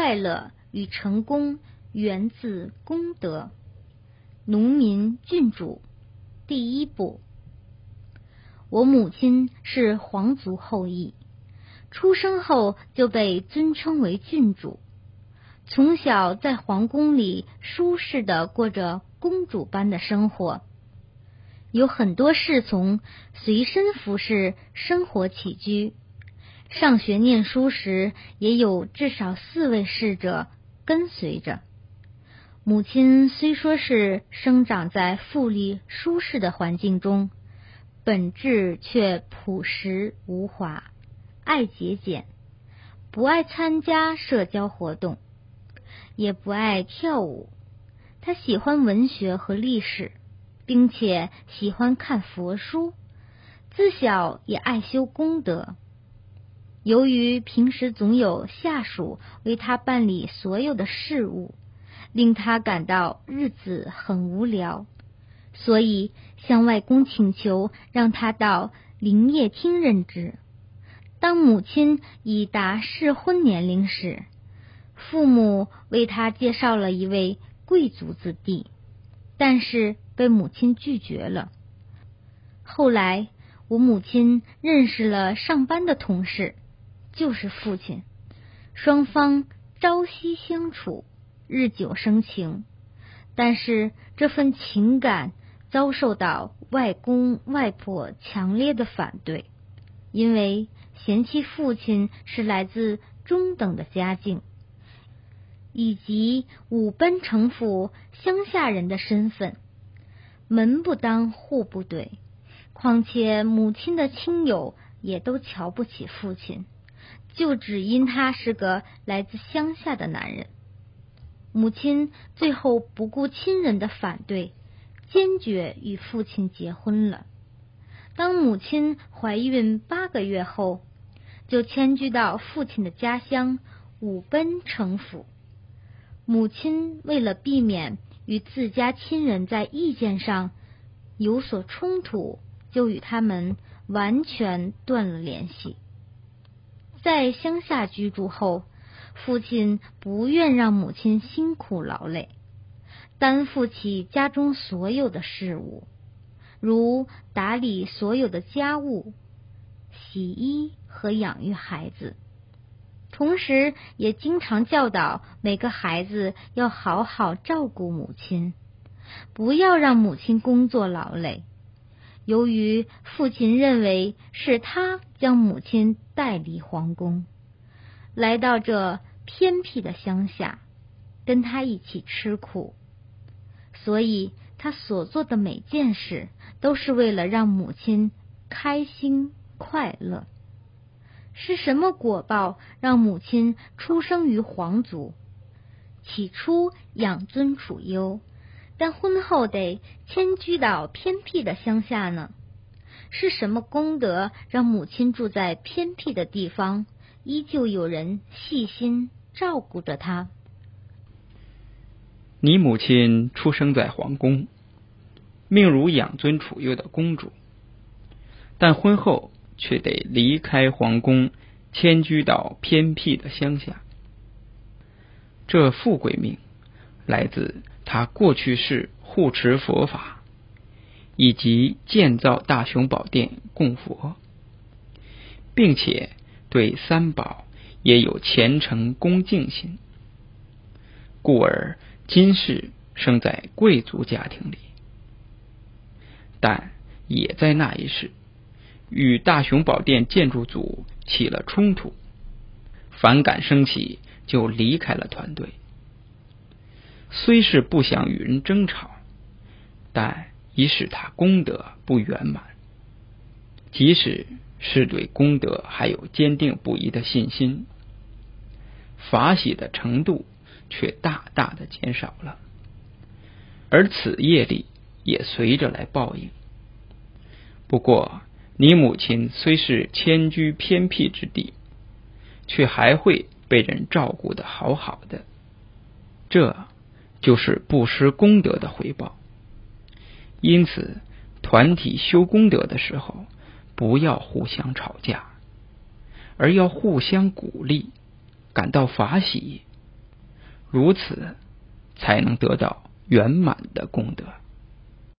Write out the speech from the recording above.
快乐与成功源自功德。农民郡主第一部。我母亲是皇族后裔，出生后就被尊称为郡主，从小在皇宫里舒适的过着公主般的生活，有很多侍从随身服侍，生活起居。上学念书时，也有至少四位侍者跟随着。母亲虽说是生长在富丽舒适的环境中。本质却朴实无华，爱节俭，不爱参加社交活动，也不爱跳舞。他喜欢文学和历史，并且喜欢看佛书。自小也爱修功德。由于平时总有下属为他办理所有的事务，令他感到日子很无聊。所以向外公请求让他到林业厅任职。当母亲已达适婚年龄时，父母为他介绍了一位贵族子弟，但是被母亲拒绝了。后来，我母亲认识了上班的同事，就是父亲，双方朝夕相处，日久生情。但是这份情感。遭受到外公外婆强烈的反对，因为嫌弃父亲是来自中等的家境，以及武奔城府乡下人的身份，门不当户不对。况且母亲的亲友也都瞧不起父亲，就只因他是个来自乡下的男人。母亲最后不顾亲人的反对。坚决与父亲结婚了。当母亲怀孕八个月后，就迁居到父亲的家乡武奔城府。母亲为了避免与自家亲人在意见上有所冲突，就与他们完全断了联系。在乡下居住后，父亲不愿让母亲辛苦劳累。担负起家中所有的事物，如打理所有的家务、洗衣和养育孩子，同时也经常教导每个孩子要好好照顾母亲，不要让母亲工作劳累。由于父亲认为是他将母亲带离皇宫，来到这偏僻的乡下，跟他一起吃苦。所以，他所做的每件事都是为了让母亲开心快乐。是什么果报让母亲出生于皇族？起初养尊处优，但婚后得迁居到偏僻的乡下呢？是什么功德让母亲住在偏僻的地方，依旧有人细心照顾着她？你母亲出生在皇宫，命如养尊处优的公主，但婚后却得离开皇宫，迁居到偏僻的乡下。这富贵命来自他过去是护持佛法，以及建造大雄宝殿供佛，并且对三宝也有虔诚恭敬心，故而。今世生在贵族家庭里，但也在那一世与大雄宝殿建筑组起了冲突，反感升起，就离开了团队。虽是不想与人争吵，但已使他功德不圆满。即使是对功德还有坚定不移的信心，法喜的程度。却大大的减少了，而此业力也随着来报应。不过，你母亲虽是迁居偏僻之地，却还会被人照顾的好好的，这就是布施功德的回报。因此，团体修功德的时候，不要互相吵架，而要互相鼓励，感到法喜。如此才能得到圆满的功德。